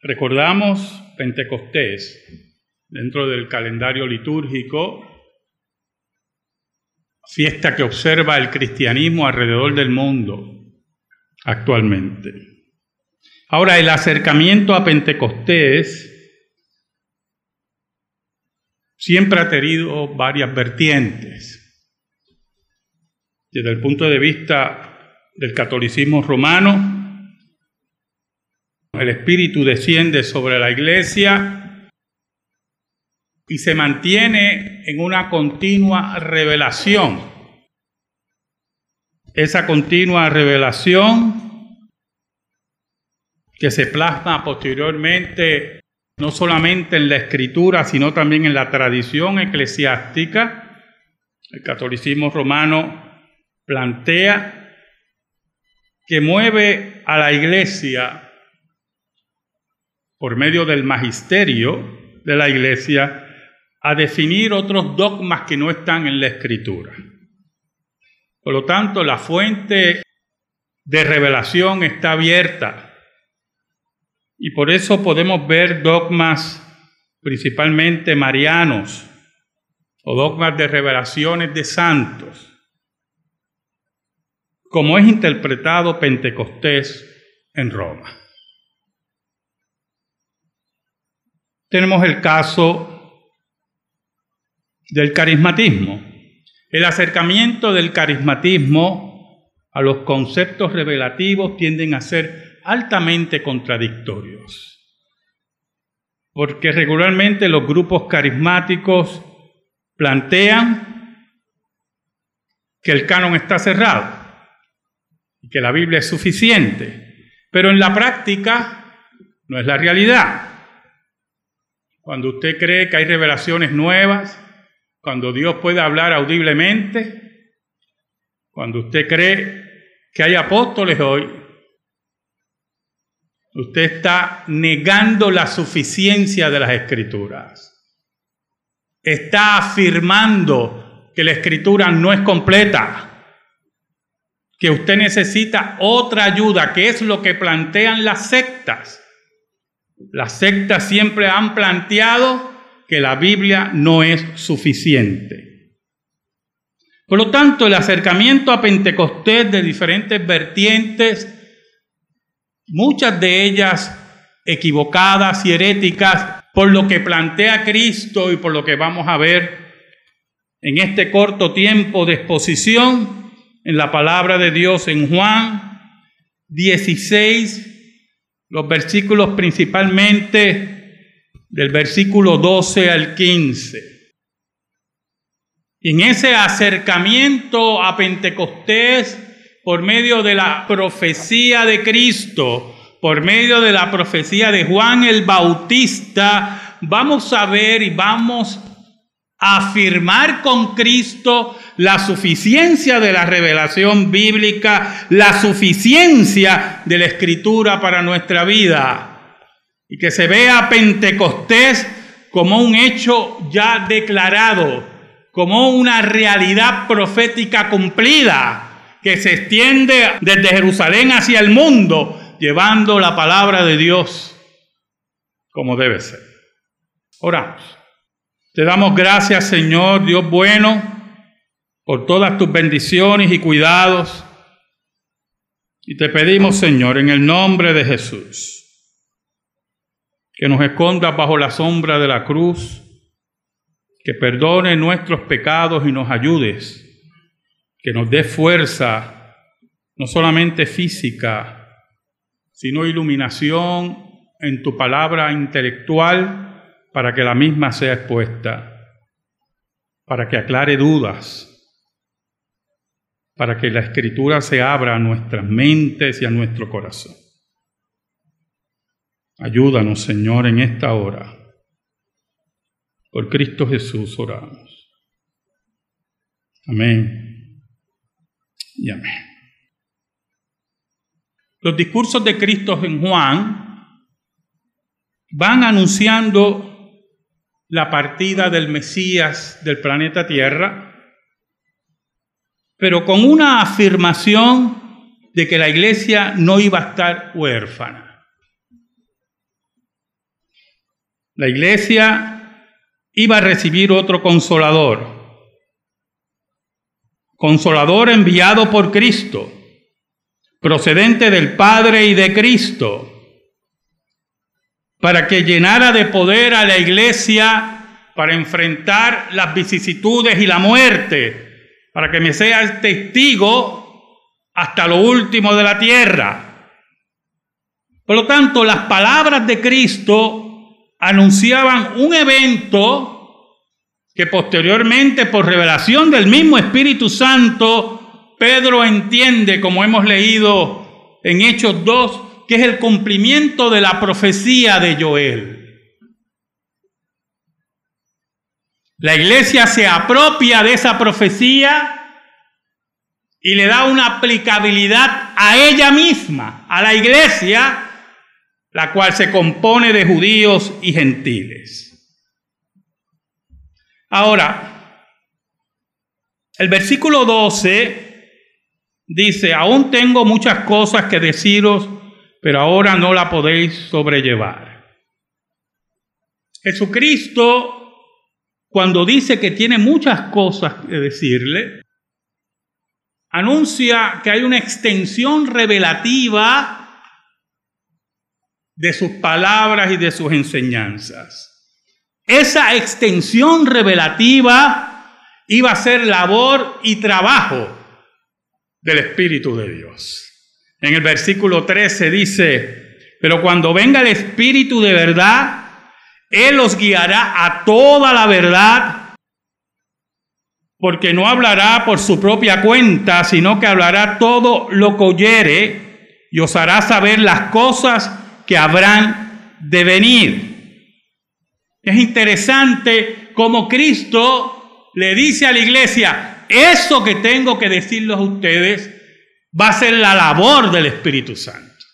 Recordamos Pentecostés dentro del calendario litúrgico, fiesta que observa el cristianismo alrededor del mundo actualmente. Ahora, el acercamiento a Pentecostés siempre ha tenido varias vertientes. Desde el punto de vista del catolicismo romano, el Espíritu desciende sobre la iglesia y se mantiene en una continua revelación. Esa continua revelación que se plasma posteriormente no solamente en la escritura, sino también en la tradición eclesiástica. El catolicismo romano plantea que mueve a la iglesia por medio del magisterio de la iglesia, a definir otros dogmas que no están en la escritura. Por lo tanto, la fuente de revelación está abierta y por eso podemos ver dogmas principalmente marianos o dogmas de revelaciones de santos, como es interpretado Pentecostés en Roma. Tenemos el caso del carismatismo. El acercamiento del carismatismo a los conceptos revelativos tienden a ser altamente contradictorios. Porque regularmente los grupos carismáticos plantean que el canon está cerrado y que la Biblia es suficiente, pero en la práctica no es la realidad. Cuando usted cree que hay revelaciones nuevas, cuando Dios puede hablar audiblemente, cuando usted cree que hay apóstoles hoy, usted está negando la suficiencia de las escrituras. Está afirmando que la escritura no es completa, que usted necesita otra ayuda, que es lo que plantean las sectas. Las sectas siempre han planteado que la Biblia no es suficiente. Por lo tanto, el acercamiento a Pentecostés de diferentes vertientes, muchas de ellas equivocadas y heréticas, por lo que plantea Cristo y por lo que vamos a ver en este corto tiempo de exposición en la palabra de Dios en Juan 16, los versículos principalmente del versículo 12 al 15. Y en ese acercamiento a Pentecostés, por medio de la profecía de Cristo, por medio de la profecía de Juan el Bautista, vamos a ver y vamos afirmar con Cristo la suficiencia de la revelación bíblica, la suficiencia de la escritura para nuestra vida. Y que se vea Pentecostés como un hecho ya declarado, como una realidad profética cumplida, que se extiende desde Jerusalén hacia el mundo, llevando la palabra de Dios como debe ser. Oramos. Te damos gracias, Señor, Dios bueno por todas tus bendiciones y cuidados. Y te pedimos, Señor, en el nombre de Jesús, que nos escondas bajo la sombra de la cruz, que perdone nuestros pecados y nos ayudes, que nos dé fuerza, no solamente física, sino iluminación en tu palabra intelectual para que la misma sea expuesta, para que aclare dudas para que la escritura se abra a nuestras mentes y a nuestro corazón. Ayúdanos, Señor, en esta hora. Por Cristo Jesús oramos. Amén y amén. Los discursos de Cristo en Juan van anunciando la partida del Mesías del planeta Tierra pero con una afirmación de que la iglesia no iba a estar huérfana. la iglesia iba a recibir otro consolador, consolador enviado por Cristo, procedente del Padre y de Cristo, para que llenara de poder a la iglesia para enfrentar las vicisitudes y la muerte, para que me sea testigo hasta lo último de la tierra. Por lo tanto, las palabras de Cristo anunciaban un evento que posteriormente, por revelación del mismo Espíritu Santo, Pedro entiende, como hemos leído en Hechos 2, que es el cumplimiento de la profecía de Joel. La iglesia se apropia de esa profecía y le da una aplicabilidad a ella misma, a la iglesia, la cual se compone de judíos y gentiles. Ahora, el versículo 12 dice, aún tengo muchas cosas que deciros, pero ahora no la podéis sobrellevar. Jesucristo, cuando dice que tiene muchas cosas que decirle, anuncia que hay una extensión revelativa de sus palabras y de sus enseñanzas. Esa extensión revelativa iba a ser labor y trabajo del Espíritu de Dios. En el versículo 13 dice, pero cuando venga el Espíritu de verdad, Él os guiará a toda la verdad, porque no hablará por su propia cuenta, sino que hablará todo lo que oyere y os hará saber las cosas que habrán de venir. Es interesante cómo Cristo le dice a la iglesia, eso que tengo que decirles a ustedes va a ser la labor del Espíritu Santo.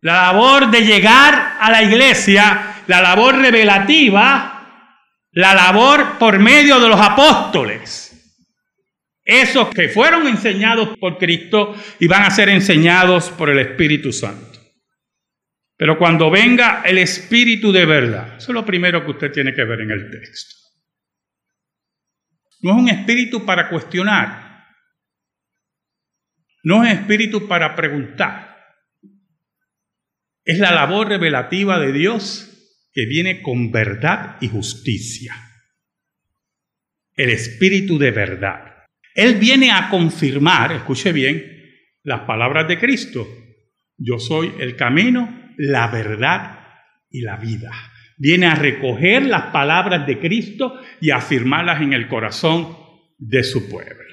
La labor de llegar a la iglesia, la labor revelativa, la labor por medio de los apóstoles. Esos que fueron enseñados por Cristo y van a ser enseñados por el Espíritu Santo. Pero cuando venga el Espíritu de verdad, eso es lo primero que usted tiene que ver en el texto. No es un espíritu para cuestionar. No es espíritu para preguntar. Es la labor revelativa de Dios que viene con verdad y justicia. El espíritu de verdad. Él viene a confirmar, escuche bien, las palabras de Cristo. Yo soy el camino, la verdad y la vida. Viene a recoger las palabras de Cristo y afirmarlas en el corazón de su pueblo.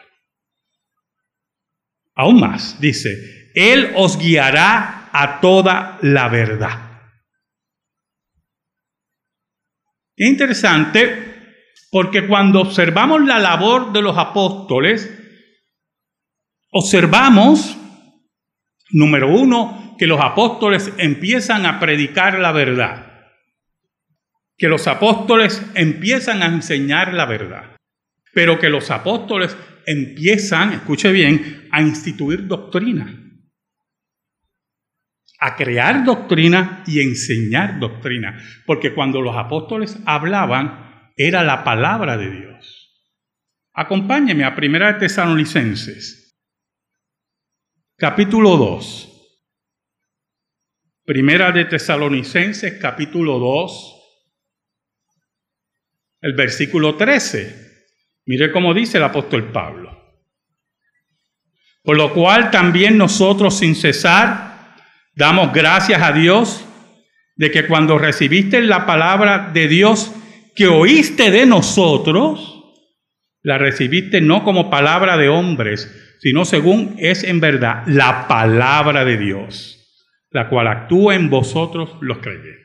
Aún más, dice, Él os guiará a toda la verdad. Es interesante porque cuando observamos la labor de los apóstoles, observamos, número uno, que los apóstoles empiezan a predicar la verdad, que los apóstoles empiezan a enseñar la verdad, pero que los apóstoles empiezan, escuche bien, a instituir doctrina, a crear doctrina y enseñar doctrina, porque cuando los apóstoles hablaban era la palabra de Dios. Acompáñeme a Primera de Tesalonicenses, capítulo 2. Primera de Tesalonicenses capítulo 2, el versículo 13. Mire cómo dice el apóstol Pablo. Por lo cual también nosotros sin cesar damos gracias a Dios de que cuando recibiste la palabra de Dios que oíste de nosotros, la recibiste no como palabra de hombres, sino según es en verdad la palabra de Dios la cual actúa en vosotros los creyentes.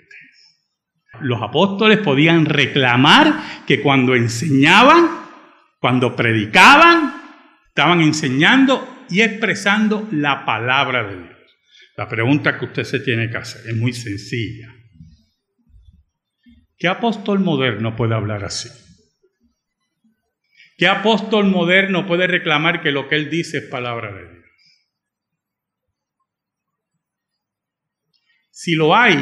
Los apóstoles podían reclamar que cuando enseñaban, cuando predicaban, estaban enseñando y expresando la palabra de Dios. La pregunta que usted se tiene que hacer es muy sencilla. ¿Qué apóstol moderno puede hablar así? ¿Qué apóstol moderno puede reclamar que lo que él dice es palabra de Dios? Si lo hay,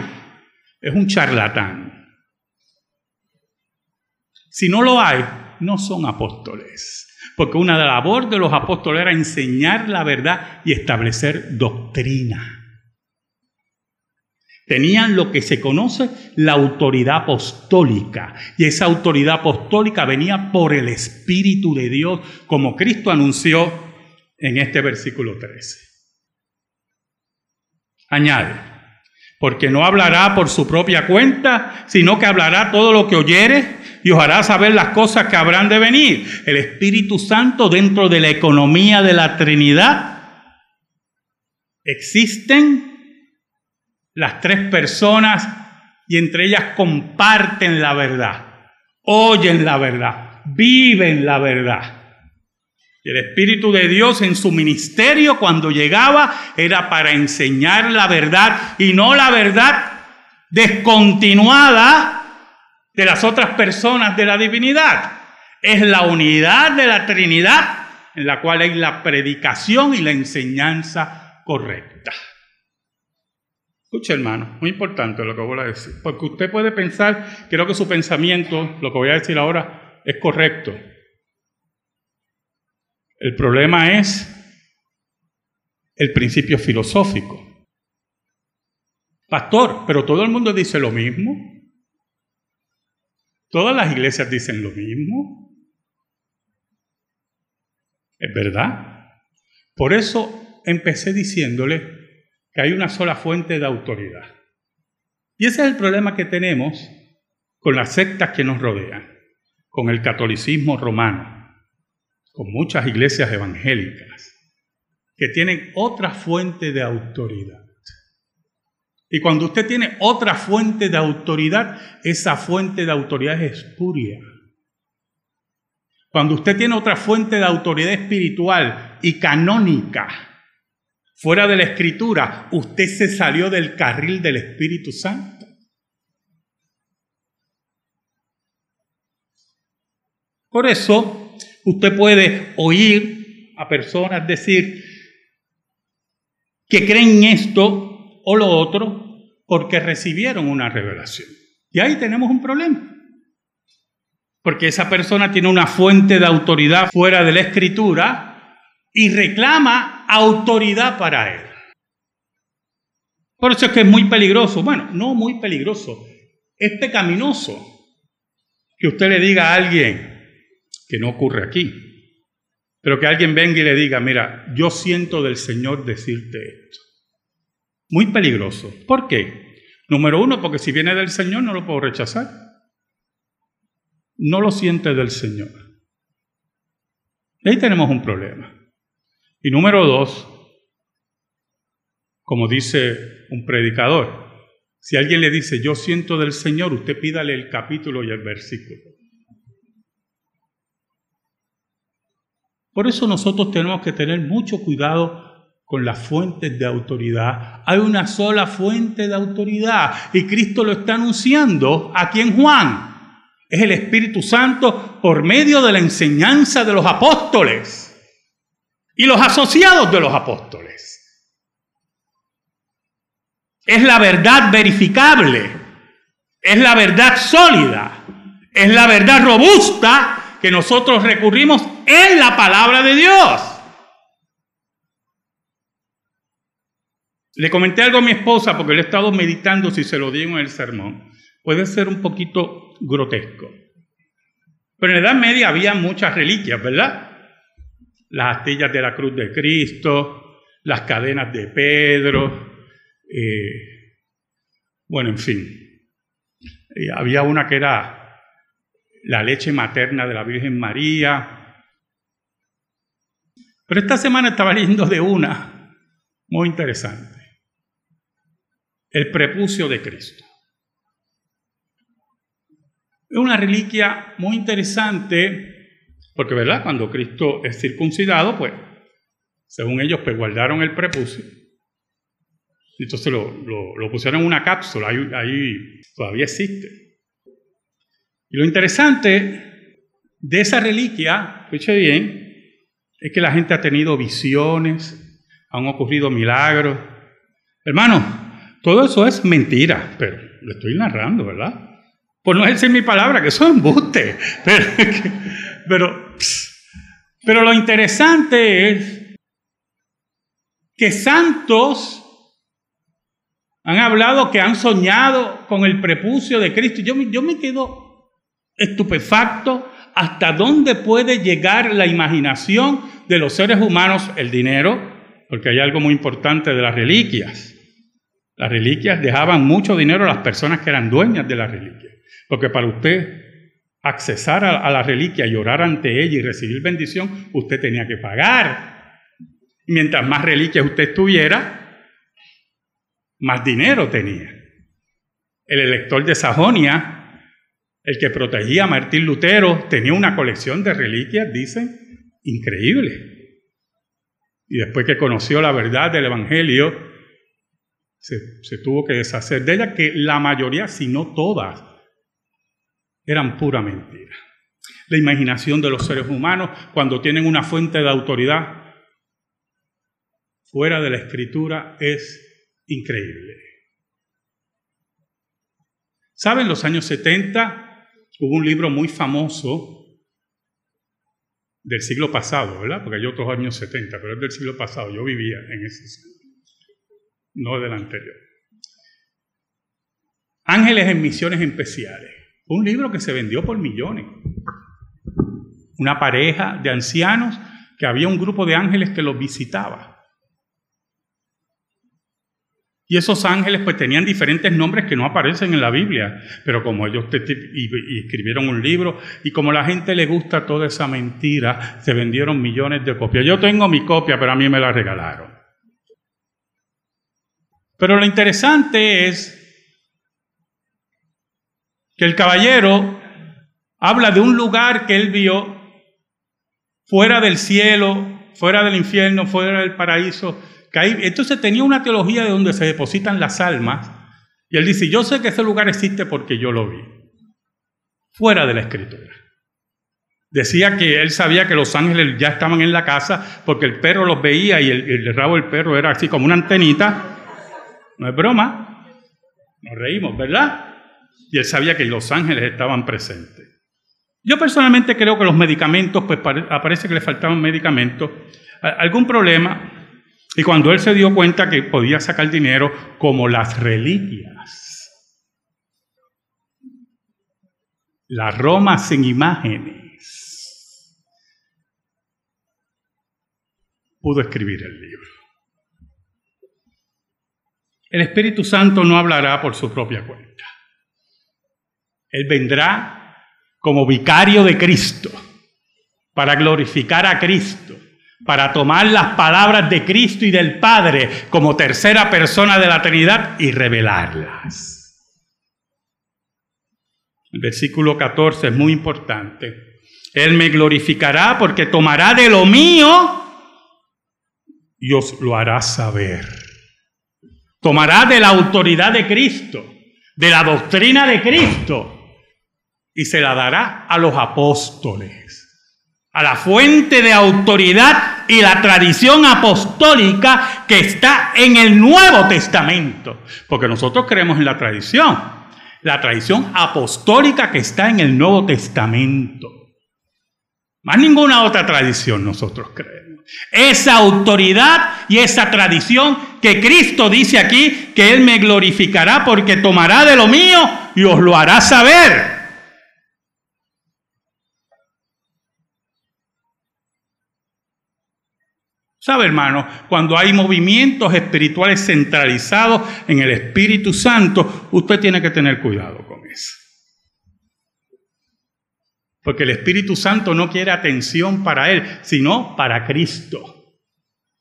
es un charlatán. Si no lo hay, no son apóstoles. Porque una de las labor de los apóstoles era enseñar la verdad y establecer doctrina. Tenían lo que se conoce la autoridad apostólica. Y esa autoridad apostólica venía por el Espíritu de Dios, como Cristo anunció en este versículo 13. Añade, porque no hablará por su propia cuenta, sino que hablará todo lo que oyere y os hará saber las cosas que habrán de venir. El Espíritu Santo dentro de la economía de la Trinidad existen las tres personas y entre ellas comparten la verdad, oyen la verdad, viven la verdad. Y el Espíritu de Dios en su ministerio cuando llegaba era para enseñar la verdad y no la verdad descontinuada de las otras personas de la divinidad. Es la unidad de la Trinidad en la cual hay la predicación y la enseñanza correcta. Escuche, hermano, muy importante lo que voy a decir, porque usted puede pensar, creo que su pensamiento, lo que voy a decir ahora, es correcto. El problema es el principio filosófico. Pastor, pero todo el mundo dice lo mismo. Todas las iglesias dicen lo mismo. ¿Es verdad? Por eso empecé diciéndole que hay una sola fuente de autoridad. Y ese es el problema que tenemos con las sectas que nos rodean, con el catolicismo romano, con muchas iglesias evangélicas, que tienen otra fuente de autoridad. Y cuando usted tiene otra fuente de autoridad, esa fuente de autoridad es espuria. Cuando usted tiene otra fuente de autoridad espiritual y canónica, fuera de la escritura, usted se salió del carril del Espíritu Santo. Por eso, usted puede oír a personas decir que creen esto o lo otro porque recibieron una revelación. Y ahí tenemos un problema. Porque esa persona tiene una fuente de autoridad fuera de la escritura y reclama autoridad para él. Por eso es que es muy peligroso. Bueno, no muy peligroso. Es pecaminoso que usted le diga a alguien que no ocurre aquí, pero que alguien venga y le diga, mira, yo siento del Señor decirte esto. Muy peligroso. ¿Por qué? Número uno, porque si viene del Señor no lo puedo rechazar. No lo siente del Señor. ahí tenemos un problema. Y número dos, como dice un predicador, si alguien le dice, yo siento del Señor, usted pídale el capítulo y el versículo. Por eso nosotros tenemos que tener mucho cuidado con las fuentes de autoridad. Hay una sola fuente de autoridad y Cristo lo está anunciando aquí en Juan. Es el Espíritu Santo por medio de la enseñanza de los apóstoles y los asociados de los apóstoles. Es la verdad verificable, es la verdad sólida, es la verdad robusta que nosotros recurrimos en la palabra de Dios. Le comenté algo a mi esposa porque le he estado meditando si se lo digo en el sermón. Puede ser un poquito grotesco. Pero en la Edad Media había muchas reliquias, ¿verdad? las astillas de la cruz de Cristo, las cadenas de Pedro, eh, bueno, en fin. Eh, había una que era la leche materna de la Virgen María. Pero esta semana estaba leyendo de una muy interesante. El prepucio de Cristo. Es una reliquia muy interesante porque, ¿verdad? Cuando Cristo es circuncidado, pues, según ellos, pues guardaron el prepucio. Entonces lo, lo, pusieron en una cápsula, ahí, ahí todavía existe. Y lo interesante de esa reliquia, escuche bien, es que la gente ha tenido visiones, han ocurrido milagros. Hermano, todo eso es mentira, pero lo estoy narrando, ¿verdad? Por no decir mi palabra, que eso es embuste. Pero, pero, pero lo interesante es que santos han hablado que han soñado con el prepucio de Cristo. Yo, yo me quedo estupefacto hasta dónde puede llegar la imaginación de los seres humanos, el dinero, porque hay algo muy importante de las reliquias. Las reliquias dejaban mucho dinero a las personas que eran dueñas de las reliquias, porque para usted accesar a, la reliquia y orar ante ella y recibir bendición, usted tenía que pagar. Mientras más reliquias usted tuviera, más dinero tenía. El elector de Sajonia, el que protegía a Martín Lutero, tenía una colección de reliquias, dicen, increíble. Y después que conoció la verdad del Evangelio, se, tuvo que deshacer de ella, que la mayoría, si no todas, eran pura mentira. La imaginación de los seres humanos cuando tienen una fuente de autoridad fuera de la escritura es increíble. ¿Saben? Los años 70 hubo un libro muy famoso del siglo pasado, ¿verdad? Porque hay otros años 70, pero es del siglo pasado. Yo vivía en ese siglo, no del anterior. Ángeles en misiones especiales. Un libro que se vendió por millones. Una pareja de ancianos que había un grupo de ángeles que los visitaba. Y esos ángeles pues tenían diferentes nombres que no aparecen en la Biblia, pero como ellos escribieron un libro y como la gente le gusta toda esa mentira, se vendieron millones de copias. Yo tengo mi copia, pero a mí me la regalaron. Pero lo interesante es que el caballero habla de un lugar que él vio fuera del cielo, fuera del infierno, fuera del paraíso. entonces tenía una teología de donde se depositan las almas. Y él dice, yo sé que ese lugar existe porque yo lo vi. Fuera de la escritura. Decía que él sabía que los ángeles ya estaban en la casa porque el perro los veía y el, el rabo del perro era así como una antenita. No es broma. Nos reímos, ¿verdad? y él sabía que los ángeles estaban presentes. Yo personalmente creo que los medicamentos, pues aparece que le faltaban medicamentos, algún problema, y cuando él se dio cuenta que podía sacar dinero como las reliquias, la Roma sin imágenes, pudo escribir el libro. El Espíritu Santo no hablará por su propia cuenta. Él vendrá como vicario de Cristo para glorificar a Cristo, para tomar las palabras de Cristo y del Padre como tercera persona de la Trinidad y revelarlas. El versículo 14 es muy importante. Él me glorificará porque tomará de lo mío y os lo hará saber. Tomará de la autoridad de Cristo, de la doctrina de Cristo y se la dará a los apóstoles, a la fuente de autoridad y la tradición apostólica que está en el Nuevo Testamento, porque nosotros creemos en la tradición, la tradición apostólica que está en el Nuevo Testamento. Más ninguna otra tradición nosotros creemos. Esa autoridad y esa tradición que Cristo dice aquí que Él me glorificará porque tomará de lo mío y os lo hará saber. ¿Sabe, hermano? Cuando hay movimientos espirituales centralizados en el Espíritu Santo, usted tiene que tener cuidado con eso. Porque el Espíritu Santo no quiere atención para Él, sino para Cristo.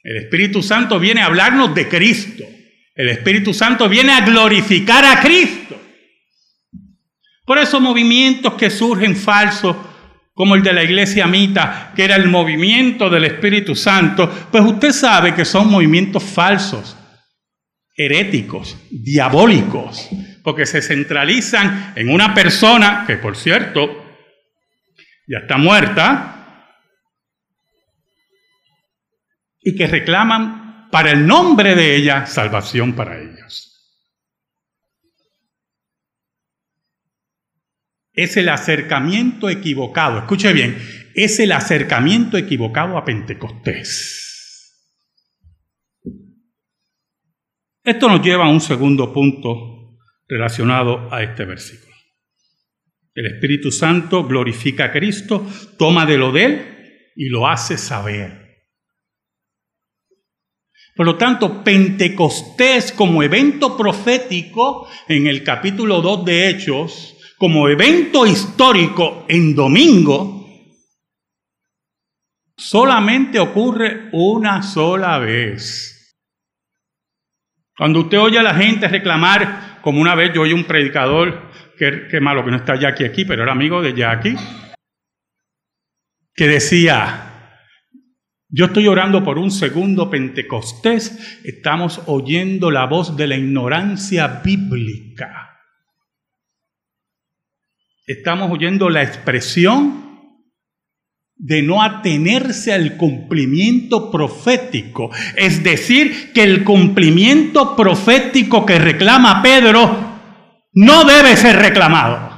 El Espíritu Santo viene a hablarnos de Cristo. El Espíritu Santo viene a glorificar a Cristo. Por esos movimientos que surgen falsos como el de la iglesia Mita, que era el movimiento del Espíritu Santo, pues usted sabe que son movimientos falsos, heréticos, diabólicos, porque se centralizan en una persona que, por cierto, ya está muerta, y que reclaman para el nombre de ella salvación para ellos. es el acercamiento equivocado. Escuche bien, es el acercamiento equivocado a Pentecostés. Esto nos lleva a un segundo punto relacionado a este versículo. El Espíritu Santo glorifica a Cristo, toma de lo de él y lo hace saber. Por lo tanto, Pentecostés como evento profético en el capítulo 2 de Hechos, como evento histórico en domingo, solamente ocurre una sola vez. Cuando usted oye a la gente reclamar, como una vez yo oí un predicador, que, malo que no está Jackie aquí, pero era amigo de Jackie, que decía, yo estoy orando por un segundo Pentecostés, estamos oyendo la voz de la ignorancia bíblica. Estamos oyendo la expresión de no atenerse al cumplimiento profético. Es decir, que el cumplimiento profético que reclama Pedro no debe ser reclamado.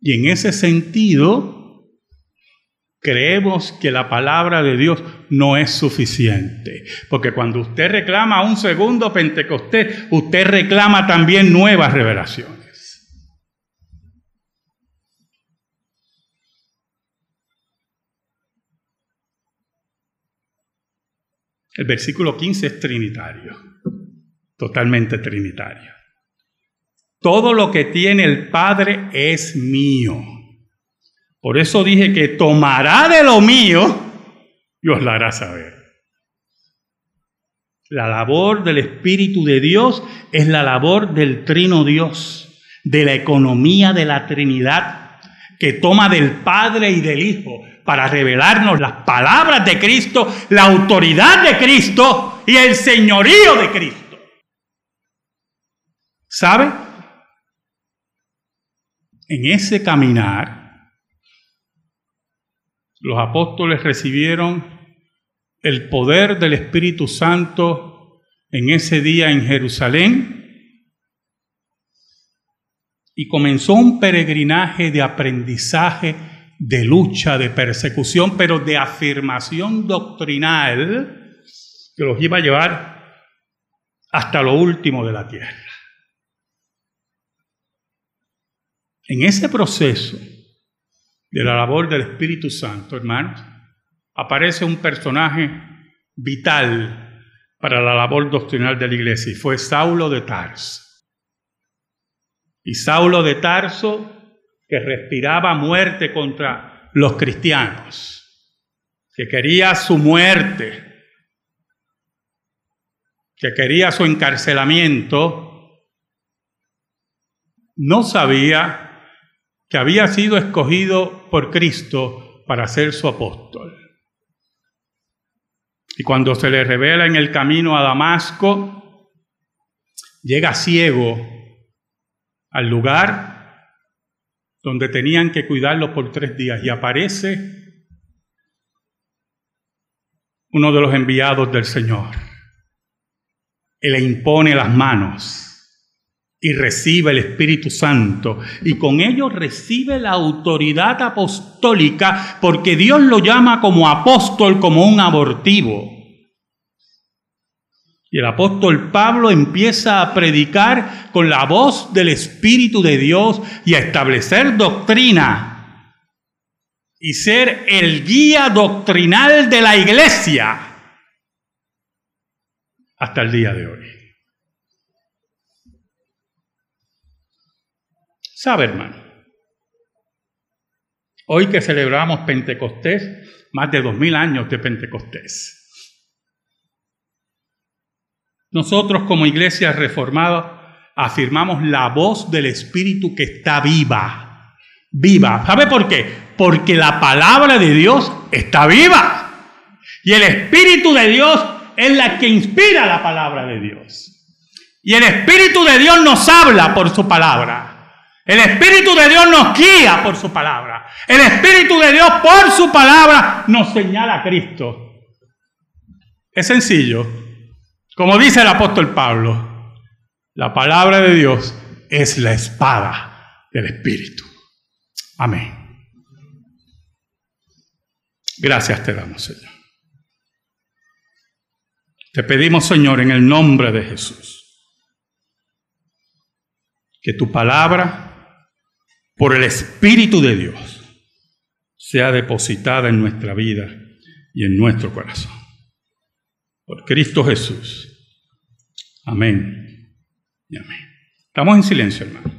Y en ese sentido, creemos que la palabra de Dios no es suficiente. Porque cuando usted reclama un segundo Pentecostés, usted reclama también nuevas revelaciones. El versículo 15 es trinitario, totalmente trinitario. Todo lo que tiene el Padre es mío. Por eso dije que tomará de lo mío y os la hará saber. La labor del Espíritu de Dios es la labor del Trino Dios, de la economía de la Trinidad, que toma del Padre y del Hijo para revelarnos las palabras de Cristo, la autoridad de Cristo y el señorío de Cristo. ¿Sabe? En ese caminar, los apóstoles recibieron el poder del Espíritu Santo en ese día en Jerusalén y comenzó un peregrinaje de aprendizaje de lucha, de persecución, pero de afirmación doctrinal que los iba a llevar hasta lo último de la tierra. En ese proceso de la labor del Espíritu Santo, hermanos, aparece un personaje vital para la labor doctrinal de la iglesia y fue Saulo de Tarso. Y Saulo de Tarso que respiraba muerte contra los cristianos, que quería su muerte, que quería su encarcelamiento, no sabía que había sido escogido por Cristo para ser su apóstol. Y cuando se le revela en el camino a Damasco, llega ciego al lugar donde tenían que cuidarlo por tres días y aparece uno de los enviados del Señor y le impone las manos y recibe el Espíritu Santo y con ello recibe la autoridad apostólica porque Dios lo llama como apóstol, como un abortivo. Y el apóstol Pablo empieza a predicar con la voz del Espíritu de Dios y a establecer doctrina y ser el guía doctrinal de la iglesia hasta el día de hoy. ¿Sabe, hermano? Hoy que celebramos Pentecostés, más de dos mil años de Pentecostés. Nosotros como iglesia reformada afirmamos la voz del Espíritu que está viva. Viva. ¿Sabe por qué? Porque la palabra de Dios está viva. Y el Espíritu de Dios es la que inspira la palabra de Dios. Y el Espíritu de Dios nos habla por su palabra. El Espíritu de Dios nos guía por su palabra. El Espíritu de Dios por su palabra nos señala a Cristo. Es sencillo. Como dice el apóstol Pablo, la palabra de Dios es la espada del Espíritu. Amén. Gracias te damos, Señor. Te pedimos, Señor, en el nombre de Jesús, que tu palabra, por el Espíritu de Dios, sea depositada en nuestra vida y en nuestro corazón. Por Cristo Jesús. Amén y amén. Estamos en silencio, hermano.